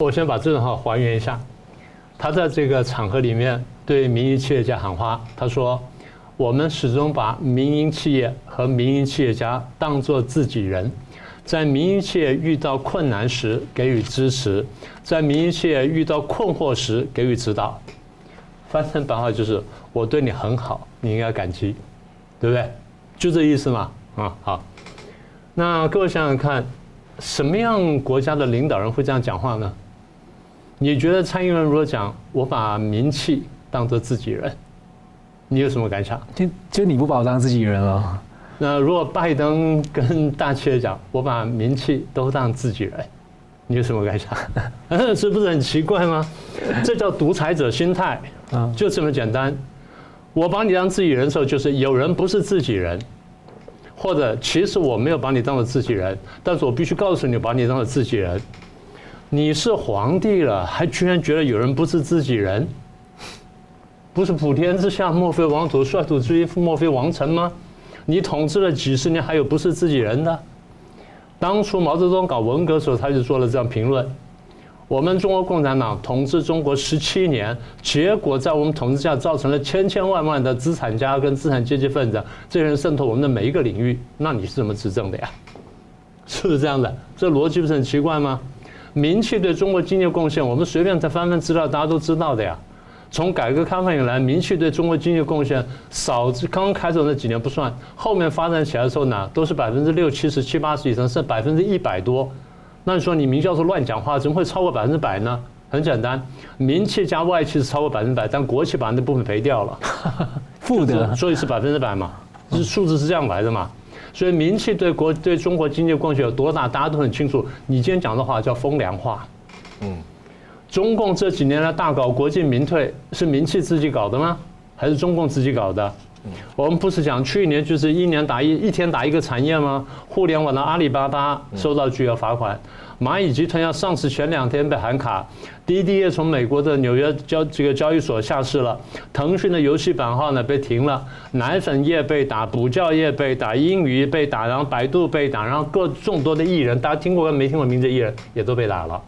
我先把这段话还原一下。他在这个场合里面对民营企业家喊话，他说：“我们始终把民营企业和民营企业家当作自己人，在民营企业遇到困难时给予支持，在民营企业遇到困惑时给予指导。”翻成白话就是：“我对你很好，你应该感激，对不对？就这意思嘛。”啊，好。那各位想想看，什么样国家的领导人会这样讲话呢？你觉得蔡英文如果讲“我把民气当做自己人”，你有什么感想？就就你不把我当自己人了。那如果拜登跟大企业讲“我把民气都当自己人”，你有什么感想？这不是很奇怪吗？这叫独裁者心态啊，就这么简单。我把你当自己人的时候，就是有人不是自己人。或者，其实我没有把你当做自己人，但是我必须告诉你，把你当做自己人。你是皇帝了，还居然觉得有人不是自己人？不是普天之下莫非王土，率土之滨莫非王臣吗？你统治了几十年，还有不是自己人的？当初毛泽东搞文革的时候，他就做了这样评论。我们中国共产党统治中国十七年，结果在我们统治下造成了千千万万的资产家跟资产阶级分子，这些人渗透我们的每一个领域。那你是怎么执政的呀？是不是这样的？这逻辑不是很奇怪吗？民企对中国经济贡献，我们随便再翻翻资料，大家都知道的呀。从改革开放以来，民企对中国经济贡献少，刚开始那几年不算，后面发展起来的时候呢，都是百分之六七十、七八十以上，甚至百分之一百多。那你说你名教授乱讲话，怎么会超过百分之百呢？很简单，民企加外企是超过百分之百，但国企把那部分赔掉了，负的，所以是百分之百嘛，是数字是这样来的嘛。所以民企对国对中国经济贡献有多大，大家都很清楚。你今天讲的话叫风凉话。嗯，中共这几年来大搞国进民退，是民企自己搞的吗？还是中共自己搞的？我们不是讲去年就是一年打一一天打一个产业吗？互联网的阿里巴巴收到巨额罚款，蚂蚁集团要上市前两天被喊卡，滴滴也从美国的纽约交这个交易所下市了，腾讯的游戏版号呢被停了，奶粉业被打，补教业被打，英语被打，然后百度被打，然后各众多的艺人，大家听过没听过名字的艺人也都被打了。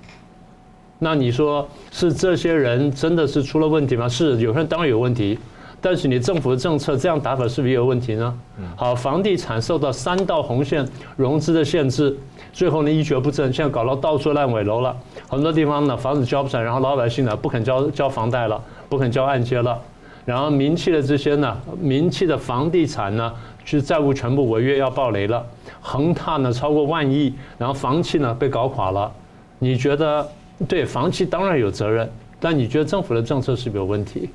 那你说是这些人真的是出了问题吗？是，有些人当然有问题。但是你政府的政策这样打法是不是也有问题呢？好，房地产受到三道红线融资的限制，最后呢一蹶不振，现在搞到到处烂尾楼了，很多地方呢房子交不上，然后老百姓呢不肯交交房贷了，不肯交按揭了，然后民企的这些呢，民企的房地产呢，就是债务全部违约要暴雷了，恒大呢超过万亿，然后房企呢被搞垮了，你觉得对房企当然有责任，但你觉得政府的政策是不是有问题？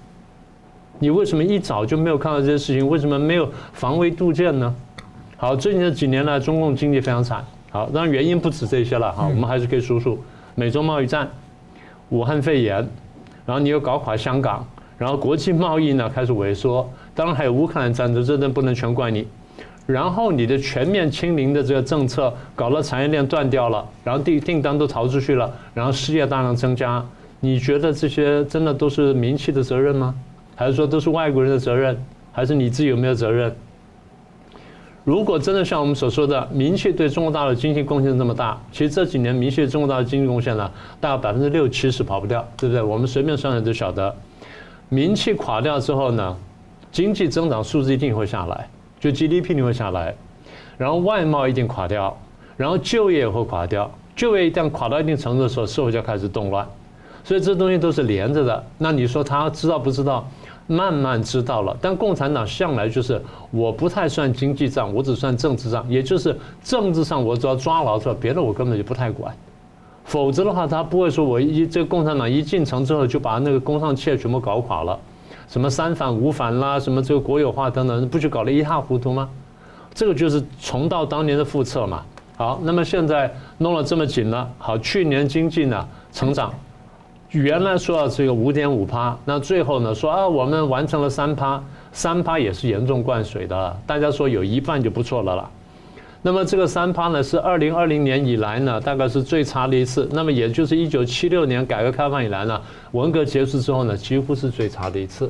你为什么一早就没有看到这些事情？为什么没有防微杜渐呢？好，最近这几年来，中共经济非常惨。好，当然原因不止这些了。哈，我们还是可以数数：美洲贸易战、武汉肺炎，然后你又搞垮香港，然后国际贸易呢开始萎缩，当然还有乌克兰战争，这都不能全怪你。然后你的全面清零的这个政策，搞了产业链断掉了，然后订订单都逃出去了，然后失业大量增加。你觉得这些真的都是民企的责任吗？还是说都是外国人的责任，还是你自己有没有责任？如果真的像我们所说的，民企对中国大陆经济贡献这么大，其实这几年民企对中国大陆经济贡献呢，大概百分之六七十跑不掉，对不对？我们随便算算都晓得，民企垮掉之后呢，经济增长数字一定会下来，就 GDP 一定会下来，然后外贸一定垮掉，然后就业也会垮掉，就业一旦垮到一定程度的时候，社会就开始动乱，所以这东西都是连着的。那你说他知道不知道？慢慢知道了，但共产党向来就是我不太算经济账，我只算政治账，也就是政治上我只要抓牢住，别的我根本就不太管。否则的话，他不会说我一这共产党一进城之后就把那个工商企业全部搞垮了，什么三反五反啦，什么这个国有化等等，不就搞得一塌糊涂吗？这个就是重蹈当年的覆辙嘛。好，那么现在弄了这么紧了，好，去年经济呢成长。原来说要这个五点五趴，那最后呢说啊，我们完成了三趴，三趴也是严重灌水的。大家说有一半就不错了啦。那么这个三趴呢，是二零二零年以来呢，大概是最差的一次。那么也就是一九七六年改革开放以来呢，文革结束之后呢，几乎是最差的一次。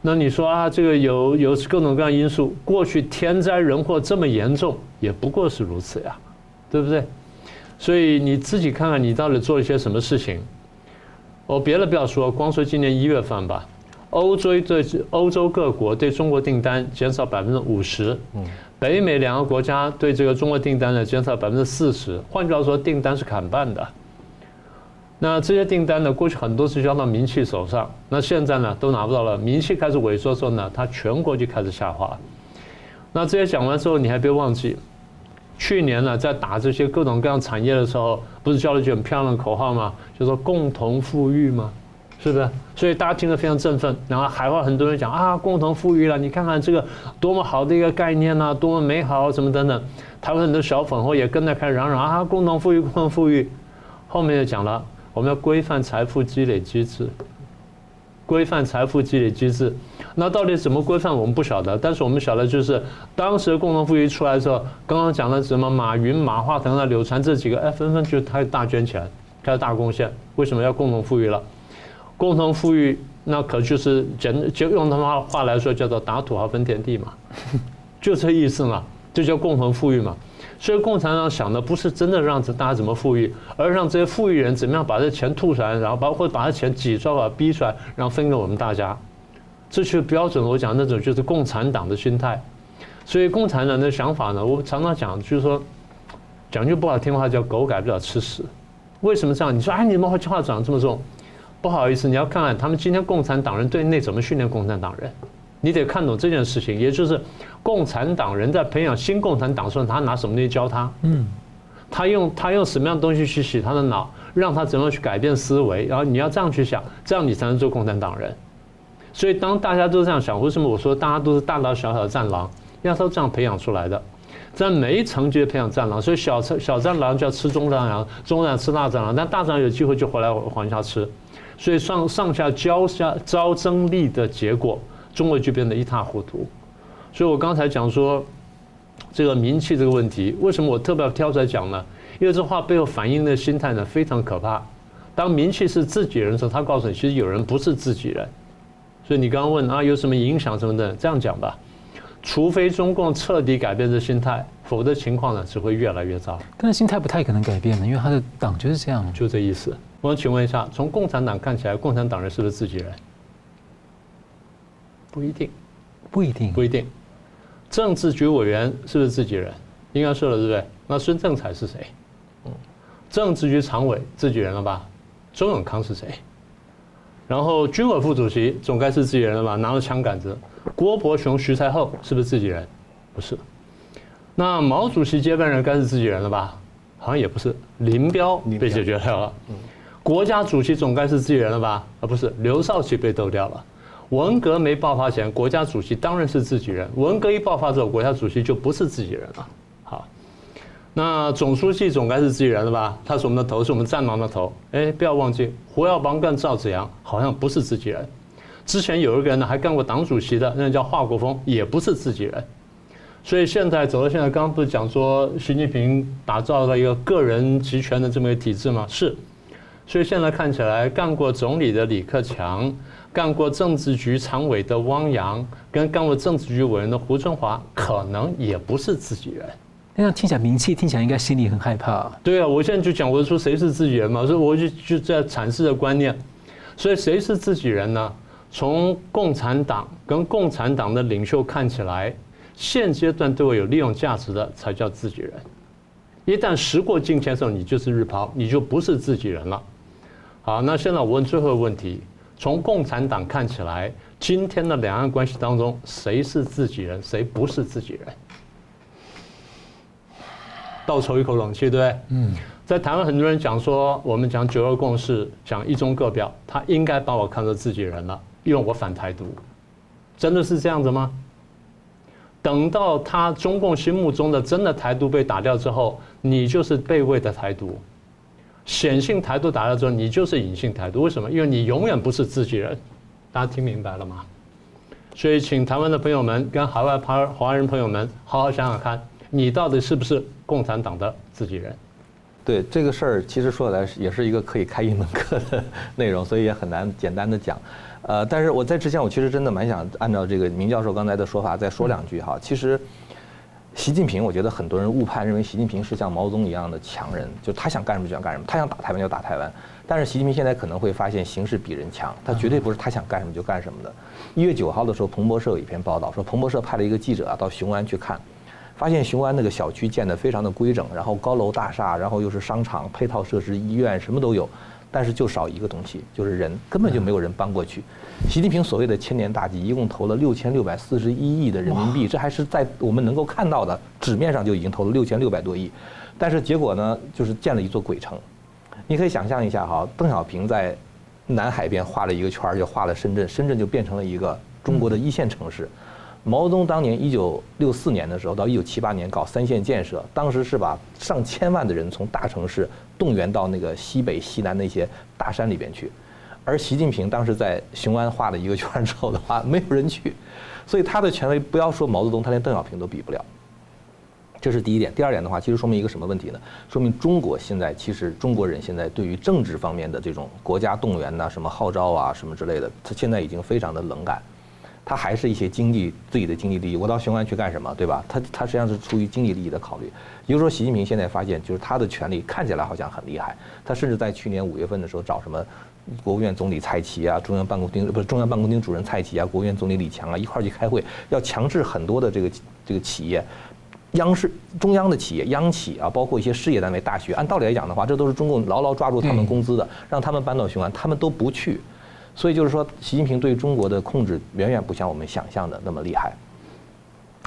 那你说啊，这个有有各种各样因素，过去天灾人祸这么严重，也不过是如此呀，对不对？所以你自己看看你到底做了一些什么事情。我别的不要说，光说今年一月份吧，欧洲对欧洲各国对中国订单减少百分之五十，北美两个国家对这个中国订单呢减少百分之四十。换句话说，订单是砍半的。那这些订单呢，过去很多是交到民企手上，那现在呢都拿不到了。民企开始萎缩之后呢，它全国就开始下滑。那这些讲完之后，你还别忘记，去年呢在打这些各种各样产业的时候，不是叫了一句很漂亮的口号吗？就说共同富裕吗？是不是？所以大家听得非常振奋。然后海外很多人讲啊，共同富裕了，你看看这个多么好的一个概念呐，多么美好，什么等等。台湾很多小粉红也跟着开始嚷嚷啊，共同富裕，共同富裕。后面就讲了。我们要规范财富积累机制，规范财富积累机制。那到底怎么规范，我们不晓得。但是我们晓得，就是当时共同富裕出来的时候，刚刚讲的什么马云、马化腾啊、柳传这几个，哎，纷纷就开始大捐钱，开始大贡献。为什么要共同富裕了？共同富裕，那可就是简就用他们话来说，叫做打土豪分田地嘛，就这意思嘛，这叫共同富裕嘛。所以共产党想的不是真的让大家怎么富裕，而让这些富裕人怎么样把这钱吐出来，然后包括把这钱挤出来、逼出来，然后分给我们大家。这就是标准。我讲那种就是共产党的心态。所以共产党的想法呢，我常常讲，就是说讲句不好听话，叫狗改不了吃屎。为什么这样？你说哎，你怎么话讲这么重？不好意思，你要看看他们今天共产党人对内怎么训练共产党人。你得看懂这件事情，也就是共产党人在培养新共产党的时候，他拿什么东西教他？嗯，他用他用什么样的东西去洗他的脑，让他怎么去改变思维？然后你要这样去想，这样你才能做共产党人。所以当大家都这样想，为什么我说大家都是大大小小的战狼？因为他都这样培养出来的，在每一层级培养战狼。所以小小战狼就要吃中战狼，中战吃大战狼，但大战狼有机会就回来往下吃。所以上上下交下招争力的结果。中国就变得一塌糊涂，所以我刚才讲说，这个名气这个问题，为什么我特别要挑出来讲呢？因为这话背后反映的心态呢非常可怕。当名气是自己人的时候，他告诉你，其实有人不是自己人。所以你刚刚问啊，有什么影响什么的？这样讲吧，除非中共彻底改变这心态，否则情况呢只会越来越糟。但是心态不太可能改变的，因为他的党就是这样，就这意思。我想请问一下，从共产党看起来，共产党人是不是自己人？不一定，不一定，不一定。政治局委员是不是自己人？应该是了，对不对？那孙政才是谁？嗯，政治局常委自己人了吧？周永康是谁？然后军委副主席总该是自己人了吧？拿着枪杆子。郭伯雄、徐才厚是不是自己人？不是。那毛主席接班人该是自己人了吧？好像也不是。林彪被解决掉了。嗯。国家主席总该是自己人了吧？啊，不是，刘少奇被斗掉了。文革没爆发前，国家主席当然是自己人。文革一爆发之后，国家主席就不是自己人了。好，那总书记总该是自己人了吧？他是我们的头，是我们战狼的头。哎，不要忘记，胡耀邦跟赵紫阳好像不是自己人。之前有一个人呢，还干过党主席的，那叫华国锋，也不是自己人。所以现在走到现在，刚刚不是讲说习近平打造了一个个人集权的这么一个体制吗？是。所以现在看起来，干过总理的李克强。干过政治局常委的汪洋，跟干过政治局委员的胡春华，可能也不是自己人。那样听起来名气听起来应该心里很害怕啊。对啊，我现在就讲，我说谁是自己人嘛？所以我就就在阐释的观念。所以谁是自己人呢？从共产党跟共产党的领袖看起来，现阶段对我有利用价值的才叫自己人。一旦时过境迁的时候，你就是日抛，你就不是自己人了。好，那现在我问最后一个问题。从共产党看起来，今天的两岸关系当中，谁是自己人，谁不是自己人？倒抽一口冷气，对不对？嗯。在台湾，很多人讲说，我们讲九二共识，讲一中各表，他应该把我看作自己人了，因为我反台独。真的是这样子吗？等到他中共心目中的真的台独被打掉之后，你就是被位的台独。显性台独打了之后，你就是隐性台独。为什么？因为你永远不是自己人。大家听明白了吗？所以，请台湾的朋友们跟海外华华人朋友们好好想想看，你到底是不是共产党的自己人？对这个事儿，其实说来也是一个可以开一门课的内容，所以也很难简单的讲。呃，但是我在之前，我其实真的蛮想按照这个明教授刚才的说法再说两句哈。其实。习近平，我觉得很多人误判，认为习近平是像毛泽东一样的强人，就他想干什么就想干什么，他想打台湾就打台湾。但是习近平现在可能会发现形势比人强，他绝对不是他想干什么就干什么的。一月九号的时候，彭博社有一篇报道说，彭博社派了一个记者啊到雄安去看，发现雄安那个小区建得非常的规整，然后高楼大厦，然后又是商场、配套设施、医院什么都有。但是就少一个东西，就是人，根本就没有人搬过去。习近平所谓的千年大计，一共投了六千六百四十一亿的人民币，这还是在我们能够看到的纸面上就已经投了六千六百多亿。但是结果呢，就是建了一座鬼城。你可以想象一下哈，邓小平在南海边画了一个圈，就画了深圳，深圳就变成了一个中国的一线城市。毛泽东当年一九六四年的时候，到一九七八年搞三线建设，当时是把上千万的人从大城市动员到那个西北、西南那些大山里边去，而习近平当时在雄安画了一个圈之后的话，没有人去，所以他的权威不要说毛泽东，他连邓小平都比不了。这是第一点。第二点的话，其实说明一个什么问题呢？说明中国现在其实中国人现在对于政治方面的这种国家动员呐、什么号召啊、什么之类的，他现在已经非常的冷感。他还是一些经济自己的经济利益，我到雄安去干什么，对吧？他他实际上是出于经济利益的考虑。也就是说，习近平现在发现，就是他的权力看起来好像很厉害。他甚至在去年五月份的时候，找什么国务院总理蔡奇啊，中央办公厅不是中央办公厅主任蔡奇啊，国务院总理李强啊，一块儿去开会，要强制很多的这个这个企业，央视中央的企业央企啊，包括一些事业单位、大学，按道理来讲的话，这都是中共牢牢抓住他们工资的，让他们搬到雄安，他们都不去。所以就是说，习近平对中国的控制远远不像我们想象的那么厉害，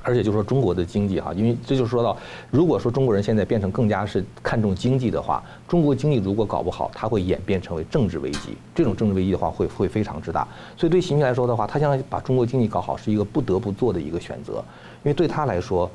而且就是说中国的经济哈，因为这就说到，如果说中国人现在变成更加是看重经济的话，中国经济如果搞不好，它会演变成为政治危机。这种政治危机的话，会会非常之大。所以对习近平来说的话，他现在把中国经济搞好是一个不得不做的一个选择，因为对他来说，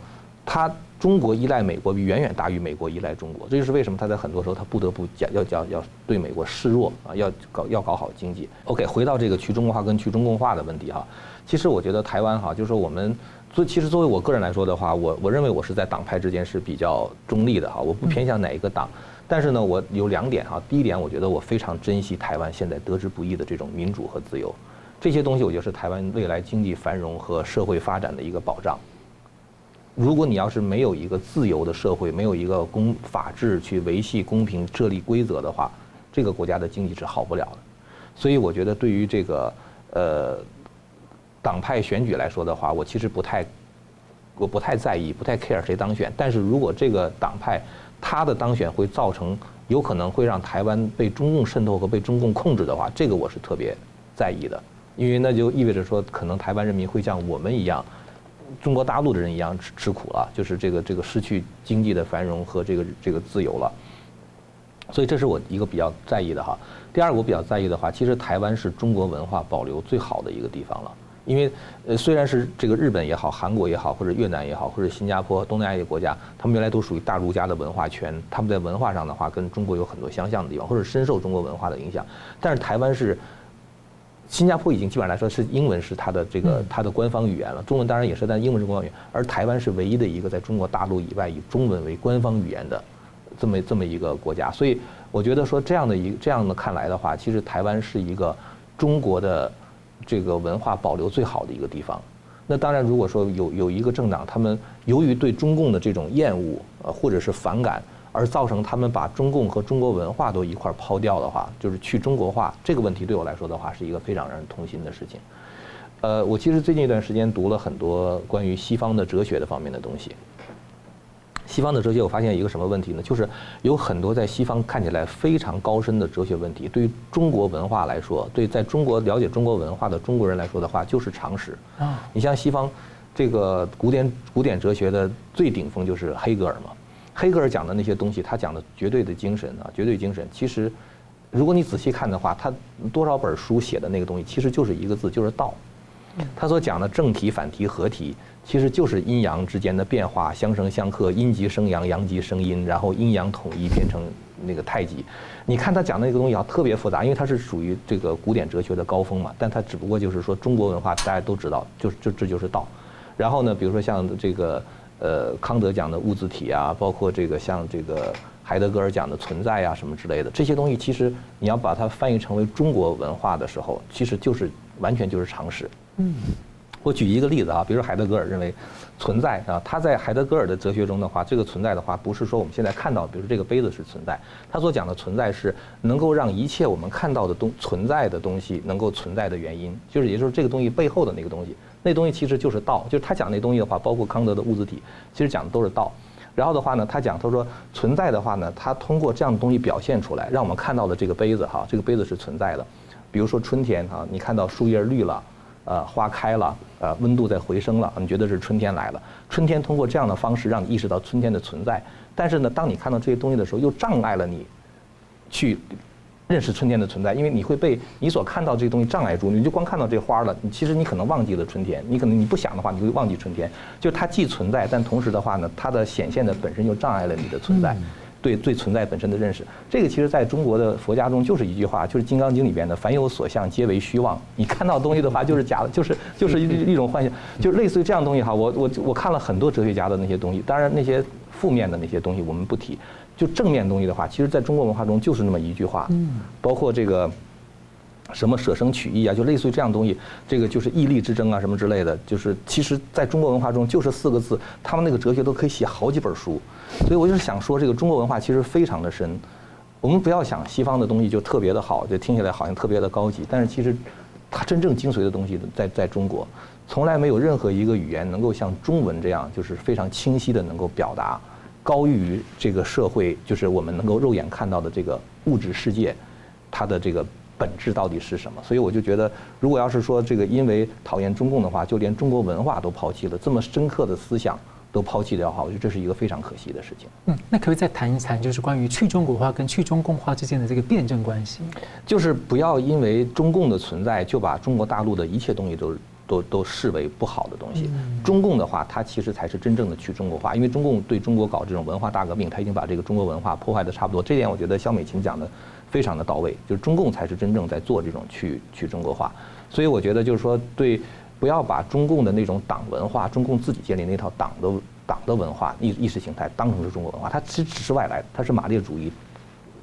他。中国依赖美国远远大于美国依赖中国，这就是为什么他在很多时候他不得不讲要讲要对美国示弱啊，要搞要搞好经济。OK，回到这个去中国化跟去中共化的问题哈，其实我觉得台湾哈，就是说我们作其实作为我个人来说的话，我我认为我是在党派之间是比较中立的哈，我不偏向哪一个党，但是呢，我有两点哈，第一点我觉得我非常珍惜台湾现在得之不易的这种民主和自由，这些东西我觉得是台湾未来经济繁荣和社会发展的一个保障。如果你要是没有一个自由的社会，没有一个公法治去维系公平、设立规则的话，这个国家的经济是好不了的。所以我觉得，对于这个呃党派选举来说的话，我其实不太我不太在意，不太 care 谁当选。但是如果这个党派他的当选会造成有可能会让台湾被中共渗透和被中共控制的话，这个我是特别在意的，因为那就意味着说，可能台湾人民会像我们一样。中国大陆的人一样吃吃苦了，就是这个这个失去经济的繁荣和这个这个自由了，所以这是我一个比较在意的哈。第二个我比较在意的话，其实台湾是中国文化保留最好的一个地方了，因为呃虽然是这个日本也好、韩国也好、或者越南也好、或者新加坡、东南亚一些国家，他们原来都属于大儒家的文化圈，他们在文化上的话跟中国有很多相像的地方，或者深受中国文化的影响，但是台湾是。新加坡已经基本上来说是英文是它的这个它的官方语言了，中文当然也是，但英文是官方语言。而台湾是唯一的一个在中国大陆以外以中文为官方语言的这么这么一个国家，所以我觉得说这样的一这样的看来的话，其实台湾是一个中国的这个文化保留最好的一个地方。那当然，如果说有有一个政党，他们由于对中共的这种厌恶呃或者是反感。而造成他们把中共和中国文化都一块抛掉的话，就是去中国化这个问题对我来说的话，是一个非常让人痛心的事情。呃，我其实最近一段时间读了很多关于西方的哲学的方面的东西。西方的哲学，我发现一个什么问题呢？就是有很多在西方看起来非常高深的哲学问题，对于中国文化来说，对在中国了解中国文化的中国人来说的话，就是常识。啊，你像西方这个古典古典哲学的最顶峰就是黑格尔嘛。黑格尔讲的那些东西，他讲的绝对的精神啊，绝对精神。其实，如果你仔细看的话，他多少本书写的那个东西，其实就是一个字，就是道。他所讲的正体、反体、合体，其实就是阴阳之间的变化，相生相克，阴极生阳，阳极生阴，然后阴阳统一变成那个太极。你看他讲的那个东西啊，特别复杂，因为它是属于这个古典哲学的高峰嘛。但他只不过就是说，中国文化大家都知道，就就这就是道。然后呢，比如说像这个。呃，康德讲的物自体啊，包括这个像这个海德格尔讲的存在啊，什么之类的这些东西，其实你要把它翻译成为中国文化的时候，其实就是完全就是常识。嗯，我举一个例子啊，比如说海德格尔认为存在啊，他在海德格尔的哲学中的话，这个存在的话，不是说我们现在看到，比如说这个杯子是存在，他所讲的存在是能够让一切我们看到的东存在的东西能够存在的原因，就是也就是这个东西背后的那个东西，那东西其实就是道，就是他讲那东西的话，包括康德的物自体，其实讲的都是道。然后的话呢，他讲他说存在的话呢，他通过这样的东西表现出来，让我们看到了这个杯子哈，这个杯子是存在的，比如说春天哈，你看到树叶绿了。呃，花开了，呃，温度在回升了，你觉得是春天来了。春天通过这样的方式让你意识到春天的存在。但是呢，当你看到这些东西的时候，又障碍了你去认识春天的存在，因为你会被你所看到这些东西障碍住，你就光看到这花了，你其实你可能忘记了春天，你可能你不想的话，你会忘记春天。就是它既存在，但同时的话呢，它的显现的本身就障碍了你的存在。嗯对对存在本身的认识，这个其实在中国的佛家中就是一句话，就是《金刚经》里边的“凡有所相，皆为虚妄”。你看到东西的话，就是假的，就是就是一一种幻想，就类似于这样东西哈。我我我看了很多哲学家的那些东西，当然那些负面的那些东西我们不提，就正面东西的话，其实在中国文化中就是那么一句话，包括这个。什么舍生取义啊，就类似于这样东西，这个就是义利之争啊，什么之类的，就是其实在中国文化中就是四个字，他们那个哲学都可以写好几本书，所以我就是想说，这个中国文化其实非常的深。我们不要想西方的东西就特别的好，就听起来好像特别的高级，但是其实它真正精髓的东西在在中国，从来没有任何一个语言能够像中文这样，就是非常清晰的能够表达，高于这个社会，就是我们能够肉眼看到的这个物质世界，它的这个。本质到底是什么？所以我就觉得，如果要是说这个因为讨厌中共的话，就连中国文化都抛弃了，这么深刻的思想都抛弃掉的话，我觉得这是一个非常可惜的事情。嗯，那可不可以再谈一谈，就是关于去中国化跟去中共化之间的这个辩证关系？就是不要因为中共的存在，就把中国大陆的一切东西都都都视为不好的东西。中共的话，它其实才是真正的去中国化，因为中共对中国搞这种文化大革命，它已经把这个中国文化破坏的差不多。这点我觉得肖美琴讲的。非常的到位，就是中共才是真正在做这种去去中国化，所以我觉得就是说，对，不要把中共的那种党文化，中共自己建立那套党的党的文化意意识形态当成是中国文化，它其实只是外来的，它是马列主义。